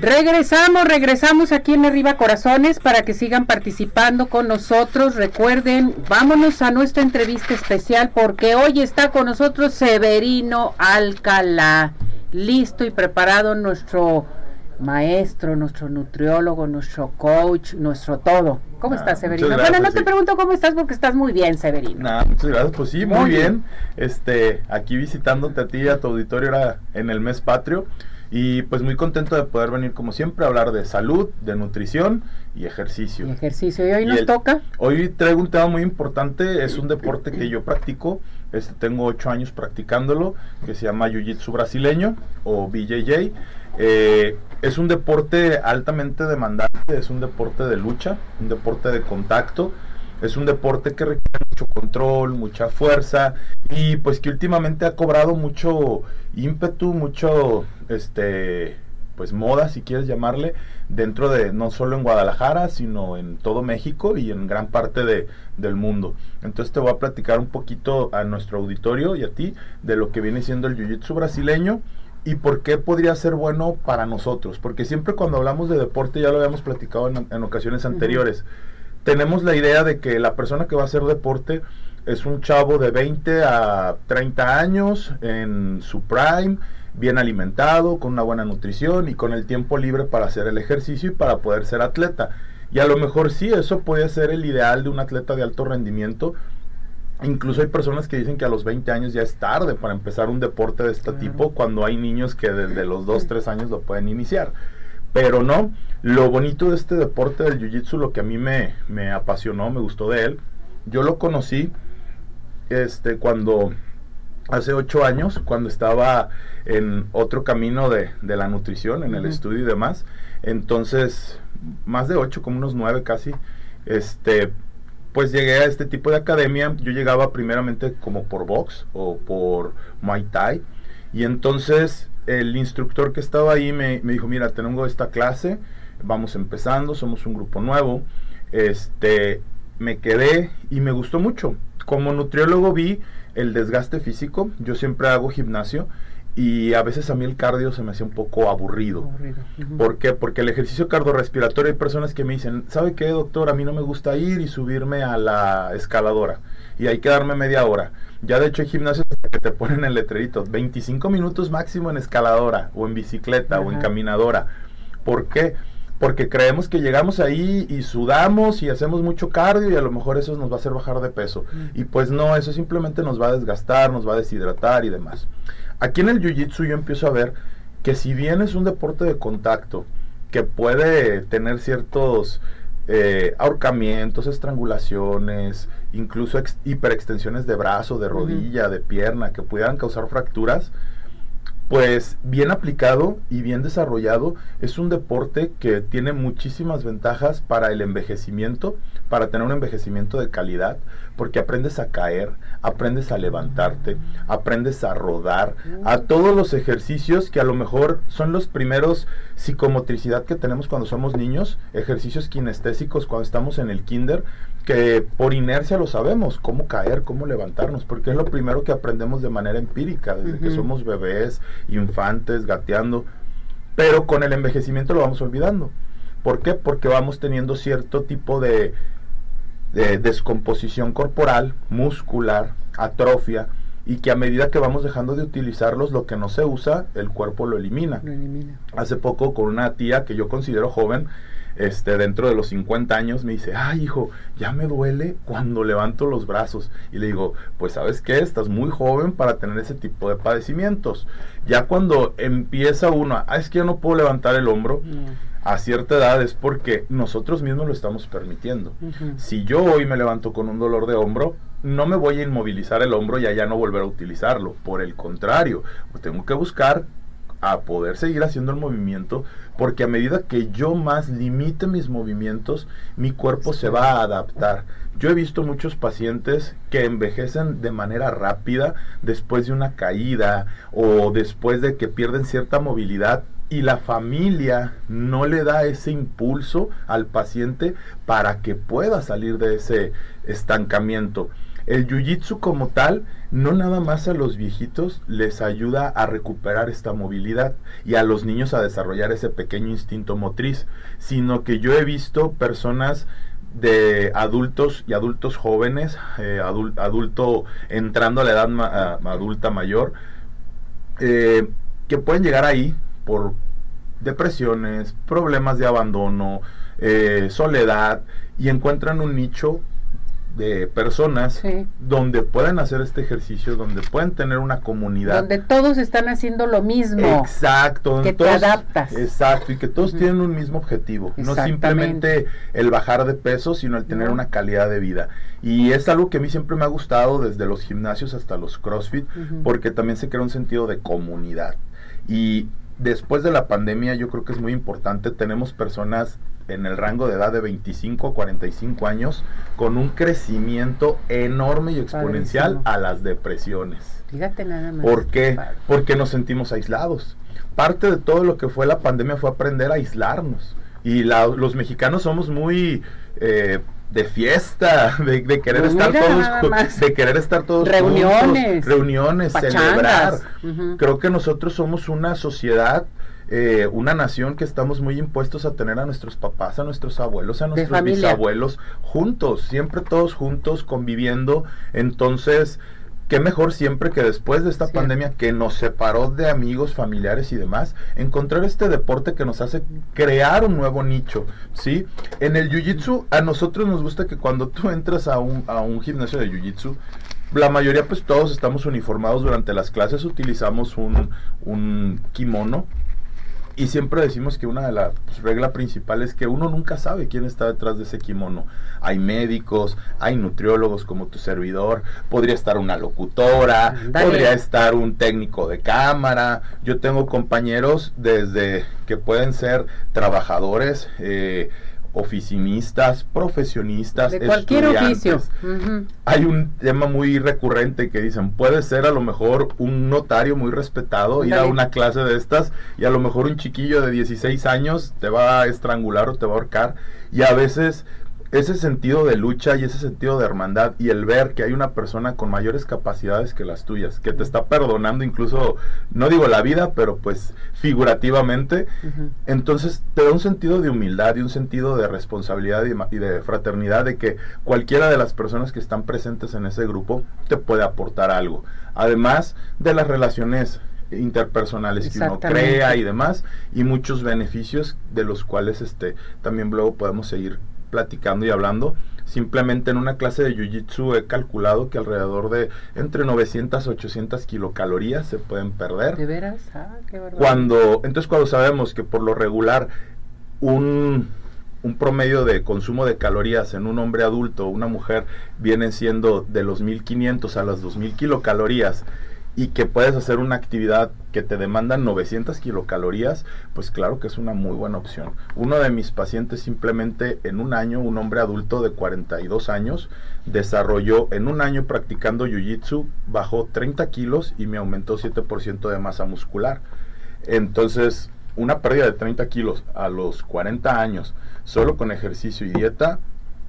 Regresamos, regresamos aquí en Arriba Corazones para que sigan participando con nosotros. Recuerden, vámonos a nuestra entrevista especial porque hoy está con nosotros Severino Alcalá. Listo y preparado nuestro maestro, nuestro nutriólogo, nuestro coach, nuestro todo. ¿Cómo ah, estás, Severino? bueno, no te pregunto cómo estás porque estás muy bien, Severino. Nah, muchas gracias. Pues sí, muy, bien. Este, aquí visitándote a ti y a tu auditorio era en el mes patrio. Y pues muy contento de poder venir como siempre a hablar de salud, de nutrición y ejercicio. Y ejercicio. ¿Y hoy nos toca? Hoy traigo un tema muy importante, es un deporte que yo practico, este, tengo ocho años practicándolo, que se llama Jiu-Jitsu brasileño o BJJ. Eh, es un deporte altamente demandante, es un deporte de lucha, un deporte de contacto es un deporte que requiere mucho control, mucha fuerza y pues que últimamente ha cobrado mucho ímpetu, mucho este pues moda si quieres llamarle dentro de no solo en Guadalajara sino en todo México y en gran parte de, del mundo. Entonces te voy a platicar un poquito a nuestro auditorio y a ti de lo que viene siendo el jiu-jitsu brasileño y por qué podría ser bueno para nosotros. Porque siempre cuando hablamos de deporte ya lo habíamos platicado en, ocasiones anteriores tenemos la idea de que la persona que va a hacer deporte es un chavo de 20 a 30 años en su prime, bien alimentado, con una buena nutrición y con el tiempo libre para hacer el ejercicio y para poder ser atleta. Y a lo mejor sí, eso puede ser el ideal de un atleta de alto rendimiento. Incluso hay personas que dicen que a los 20 años ya es tarde para empezar un deporte de este tipo cuando hay niños que desde los 2, 3 años lo pueden iniciar. Pero no, lo bonito de este deporte del Jiu-Jitsu, lo que a mí me, me apasionó, me gustó de él, yo lo conocí este, cuando hace ocho años, cuando estaba en otro camino de, de la nutrición, en el estudio y demás. Entonces, más de ocho, como unos nueve casi, este, pues llegué a este tipo de academia. Yo llegaba primeramente como por box o por Muay Thai. Y entonces el instructor que estaba ahí me, dijo, mira, tengo esta clase, vamos empezando, somos un grupo nuevo. Este, me quedé y me gustó mucho. Como nutriólogo vi el desgaste físico, yo siempre hago gimnasio y a veces a mí el cardio se me hacía un poco aburrido. ¿Por qué? Porque el ejercicio cardiorrespiratorio hay personas que me dicen, ¿sabe qué, doctor? A mí no me gusta ir y subirme a la escaladora y hay que darme media hora. Ya de hecho hay gimnasios que te ponen el letrerito, 25 minutos máximo en escaladora o en bicicleta o en caminadora. ¿Por qué? Porque creemos que llegamos ahí y sudamos y hacemos mucho cardio y a lo mejor eso nos va a hacer bajar de peso. Y pues no, eso simplemente nos va a desgastar, nos va a deshidratar y demás. Aquí en el Jiu-Jitsu yo empiezo a ver que si bien es un deporte de contacto, que puede tener ciertos eh, ahorcamientos, estrangulaciones, incluso hiperextensiones de brazo, de rodilla, de pierna, que pudieran causar fracturas, pues bien aplicado y bien desarrollado es un deporte que tiene muchísimas ventajas para el envejecimiento, para tener un envejecimiento de calidad, porque aprendes a caer, aprendes a levantarte, aprendes a rodar, a todos los ejercicios que a lo mejor son los primeros psicomotricidad que tenemos cuando somos niños, ejercicios kinestésicos cuando estamos en el kinder, que por inercia lo sabemos, cómo caer, cómo levantarnos, porque es lo primero que aprendemos de manera empírica, desde que somos bebés, infantes, gateando, pero con el envejecimiento lo vamos olvidando. ¿Por qué? Porque vamos teniendo cierto tipo de, de descomposición corporal, muscular, atrofia, y que a medida que vamos dejando de utilizarlos, lo que no se usa, el cuerpo lo elimina. Lo elimina. Hace poco con una tía que yo considero joven, este, dentro de los 50 años, me dice, ay hijo, ya me duele cuando levanto los brazos. Y le digo, pues sabes qué, estás muy joven para tener ese tipo de padecimientos. Ya cuando empieza uno, ah, es que yo no puedo levantar el hombro. A cierta edad es porque nosotros mismos lo estamos permitiendo. Si yo hoy me levanto con un dolor de hombro, no me voy a inmovilizar el hombro y ya no volver a utilizarlo. Por el contrario, tengo que buscar a poder seguir haciendo el movimiento, porque a medida que yo más limite mis movimientos, mi cuerpo se va a adaptar. Yo he visto muchos pacientes que envejecen de manera rápida después de una caída o después de que pierden cierta movilidad y la familia no le da ese impulso al paciente para que pueda salir de ese estancamiento. el jiu-jitsu como tal, no nada más a los viejitos les ayuda a recuperar esta movilidad y a los niños a desarrollar ese pequeño instinto motriz, sino que yo he visto personas de adultos y adultos jóvenes, eh, entrando a la edad adulta mayor, eh, que pueden llegar ahí por depresiones, problemas de abandono, eh, soledad, y encuentran un nicho de personas donde pueden hacer este ejercicio, donde pueden tener una comunidad. Donde todos están haciendo lo mismo. Exacto. Que te adaptas. Exacto, y que todos tienen un mismo objetivo. No simplemente el bajar de peso, sino el tener una calidad de vida. Y es algo que a mí siempre me ha gustado desde los gimnasios hasta los CrossFit, porque también se crea un sentido de comunidad. Y después de la pandemia yo creo que es muy importante, tenemos personas en el rango de edad de 25 a 45 años con un crecimiento enorme y exponencial a las depresiones. Fíjate nada más. ¿Por qué? Porque nos sentimos aislados. Parte de todo lo que fue la pandemia fue aprender a aislarnos. Y los mexicanos somos muy eh, de fiesta, de, querer estar todos, de querer estar todos reuniones, reuniones, celebrar. Creo que nosotros somos una sociedad eh, una nación que estamos muy impuestos a tener a nuestros papás, a nuestros abuelos, a nuestros bisabuelos juntos, siempre todos juntos, conviviendo. Entonces, qué mejor siempre que después de esta pandemia que nos separó de amigos, familiares y demás, encontrar este deporte que nos hace crear un nuevo nicho, ¿sí? En el Jiu-Jitsu, a nosotros nos gusta que cuando tú entras a un, a un gimnasio de Jiu-Jitsu, la mayoría pues todos estamos uniformados durante las clases, utilizamos un, un kimono, y siempre decimos que una de las pues, reglas principales es que uno nunca sabe quién está detrás de ese kimono. Hay médicos, hay nutriólogos como tu servidor, podría estar una locutora, podría estar un técnico de cámara. Yo tengo compañeros desde que pueden ser trabajadores, eh, oficinistas, profesionistas, de cualquier oficio. Hay un tema muy recurrente que dicen, puede ser a lo mejor un notario muy respetado, ir a una clase de estas y a lo mejor un chiquillo de 16 años te va a estrangular o te va a ahorcar y a veces ese sentido de lucha y ese sentido de hermandad y el ver que hay una persona con mayores capacidades que las tuyas, que te está perdonando incluso, no digo la vida, pero pues figurativamente, entonces te da un sentido de humildad y un sentido de responsabilidad y, de fraternidad de que cualquiera de las personas que están presentes en ese grupo te puede aportar algo. Además de las relaciones interpersonales que uno crea y demás y muchos beneficios de los cuales este también luego podemos seguir platicando y hablando. Simplemente en una clase de Jiu-Jitsu he calculado que alrededor de entre 900 y 800 kilocalorías se pueden perder. ¿De veras? Ah, qué cuando, entonces cuando sabemos que por lo regular un, un promedio de consumo de calorías en un hombre adulto o una mujer vienen siendo de los 1500 a las 2000 kilocalorías y que puedes hacer una actividad que te demanda 900 kilocalorías, pues claro que es una muy buena opción. Uno de mis pacientes simplemente en un año, un hombre adulto de 42 años, desarrolló en un año practicando Jiu-Jitsu, bajó 30 kilos y me aumentó 7% de masa muscular. Entonces, una pérdida de 30 kilos a los 40 años, solo con ejercicio y dieta,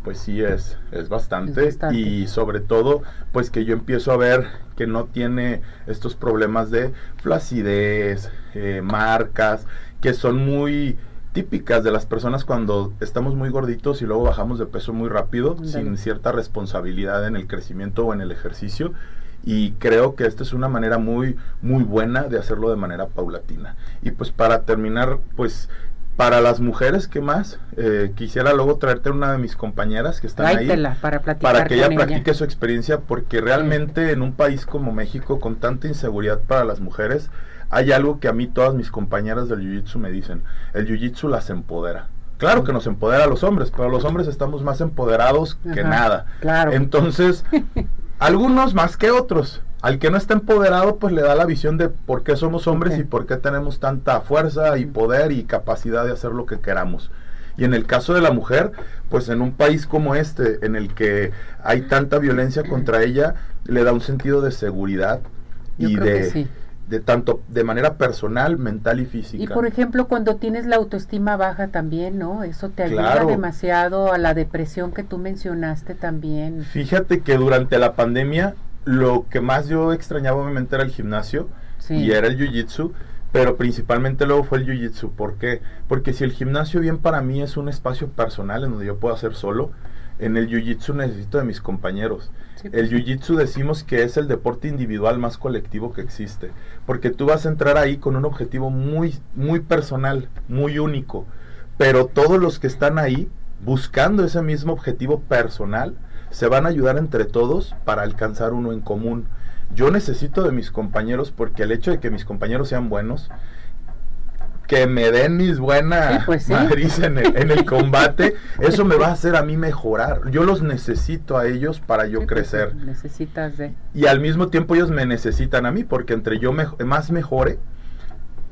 pues sí es, es bastante, y sobre todo pues que yo empiezo a ver que no tiene estos problemas de flacidez, eh, marcas, que son muy típicas de las personas cuando estamos muy gorditos y luego bajamos de peso muy rápido, sin cierta responsabilidad en el crecimiento o en el ejercicio. Y creo que esta es una manera muy, muy buena de hacerlo de manera paulatina. Y pues para terminar, pues para las mujeres, ¿qué más? Eh, quisiera luego traerte una de mis compañeras que están ahí para, para que ella practique su experiencia, porque realmente en un país como México, con tanta inseguridad para las mujeres, hay algo que a mí todas mis compañeras del Jiu-Jitsu me dicen, el Jiu-Jitsu las empodera. Claro que nos empodera a los hombres, pero los hombres estamos más empoderados que nada. Claro. Entonces, algunos más que otros. Al que no está empoderado, pues le da la visión de por qué somos hombres y por qué tenemos tanta fuerza y poder y capacidad de hacer lo que queramos. Y en el caso de la mujer, pues en un país como este, en el que hay tanta violencia contra ella, le da un sentido de seguridad y de, de tanto de manera personal, mental y física. Y por ejemplo, cuando tienes la autoestima baja también, ¿no? Eso te ayuda demasiado a la depresión que tú mencionaste también. Fíjate que durante la pandemia lo que más yo extrañaba obviamente era el gimnasio y era el jiu-jitsu, pero principalmente luego fue el jiu-jitsu. ¿Por qué? Porque si el gimnasio bien para mí es un espacio personal en donde yo puedo hacer solo, en el jiu-jitsu necesito de mis compañeros. el pues jiu-jitsu decimos que es el deporte individual más colectivo que existe, porque tú vas a entrar ahí con un objetivo muy muy personal, muy único, pero todos los que están ahí buscando ese mismo objetivo personal se van a ayudar entre todos para alcanzar uno en común. Yo necesito de mis compañeros porque el hecho de que mis compañeros sean buenos que me den mis buenas pues en, el, combate, eso me va a hacer a mí mejorar. Yo los necesito a ellos para yo pues crecer. necesitas de. Y al mismo tiempo ellos me necesitan a mí, porque entre yo más mejore,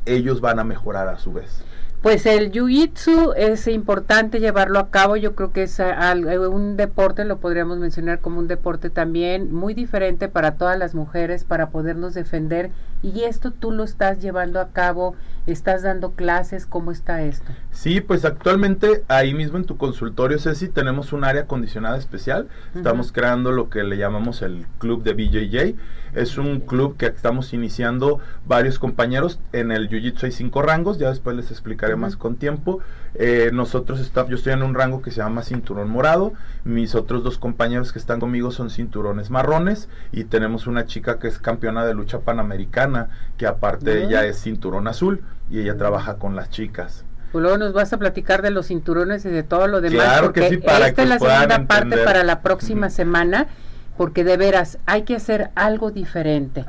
ellos van a mejorar a su vez. Pues el jiu-jitsu es importante llevarlo a cabo, yo creo que es un deporte, lo podríamos mencionar como un deporte también muy diferente para todas las mujeres, para podernos defender. Y esto tú lo estás llevando a cabo, estás dando clases, ¿cómo está esto? Sí, pues actualmente ahí mismo en tu consultorio, Ceci, tenemos un área acondicionada especial. Estamos creando lo que le llamamos el club de BJJ. Es un club que estamos iniciando varios compañeros. En el Jiu-Jitsu hay cinco rangos, ya después les explicaré más con tiempo. Eh, nosotros está, yo estoy en un rango que se llama cinturón morado. Mis otros dos compañeros que están conmigo son cinturones marrones. Y tenemos una chica que es campeona de lucha panamericana, que aparte de ella es cinturón azul y ella trabaja con las chicas. Pues luego nos vas a platicar de los cinturones y de todo lo demás. Claro que sí, para esta es la segunda parte para la próxima semana porque de veras hay que hacer algo diferente.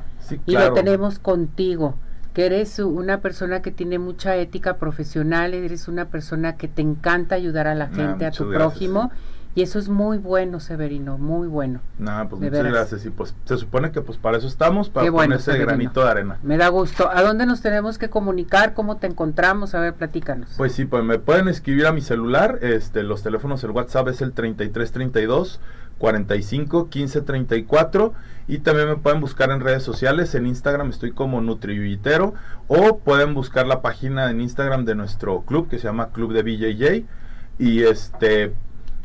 Y lo tenemos contigo, que eres una persona que tiene mucha ética profesional, eres una persona que te encanta ayudar a la gente, a tu prójimo. Y eso es muy bueno, Severino, muy bueno. Nada, pues muchas gracias. Y pues se supone que pues para eso estamos, para poner ese granito de arena. Me da gusto. ¿A dónde nos tenemos que comunicar? ¿Cómo te encontramos? A ver, platícanos. Pues sí, pues me pueden escribir a mi celular. Este, los teléfonos, el WhatsApp es el 3332 45 15 34 y también me pueden buscar en redes sociales en Instagram estoy como Nutriyuitero o pueden buscar la página en Instagram de nuestro club que se llama Club de BJJ y este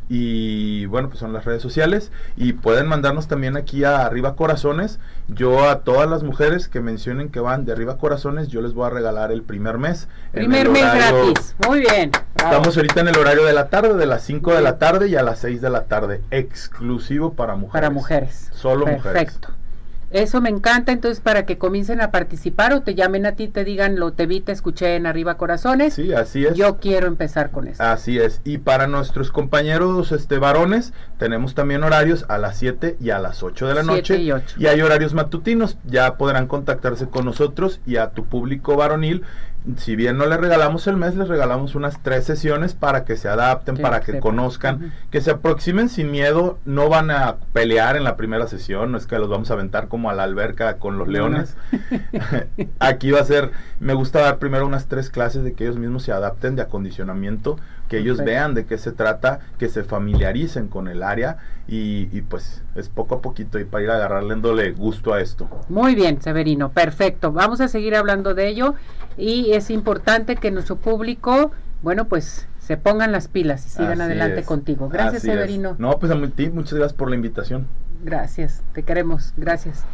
y bueno, pues son las redes sociales y pueden mandarnos también aquí a Arriba Corazones. Yo a todas las mujeres que mencionen que van de Arriba Corazones, yo les voy a regalar el primer mes. Primer mes gratis, muy bien. Estamos ahorita en el horario de la tarde, de las 5 de la tarde y a las 6 de la tarde, exclusivo para mujeres. Para mujeres. Solo mujeres. Perfecto. Eso me encanta, entonces para que comiencen a participar o te llamen a ti, te digan, lo te vi, te escuché en Arriba Corazones. Sí, así es. Yo quiero empezar con eso. Así es. Y para nuestros compañeros este varones, tenemos también horarios a las 7 y a las 8 de la noche. Y, 8. y hay horarios matutinos, ya podrán contactarse con nosotros y a tu público varonil si bien no les regalamos el mes, les regalamos unas tres sesiones para que se adapten, para que conozcan, que se aproximen sin miedo, no van a pelear en la primera sesión, no es que los vamos a aventar como a la alberca con los leones. Aquí va a ser, me gusta dar primero unas tres clases de que ellos mismos se adapten de acondicionamiento, que ellos vean de qué se trata, que se familiaricen con el área y, y, pues es poco a poquito y para ir agarrándole gusto a esto. Muy bien, Severino, perfecto. Vamos a seguir hablando de ello y es importante que nuestro público, bueno, pues se pongan las pilas y sigan adelante contigo. Gracias, Severino. No, pues a ti, muchas gracias por la invitación. Gracias, te queremos. Gracias.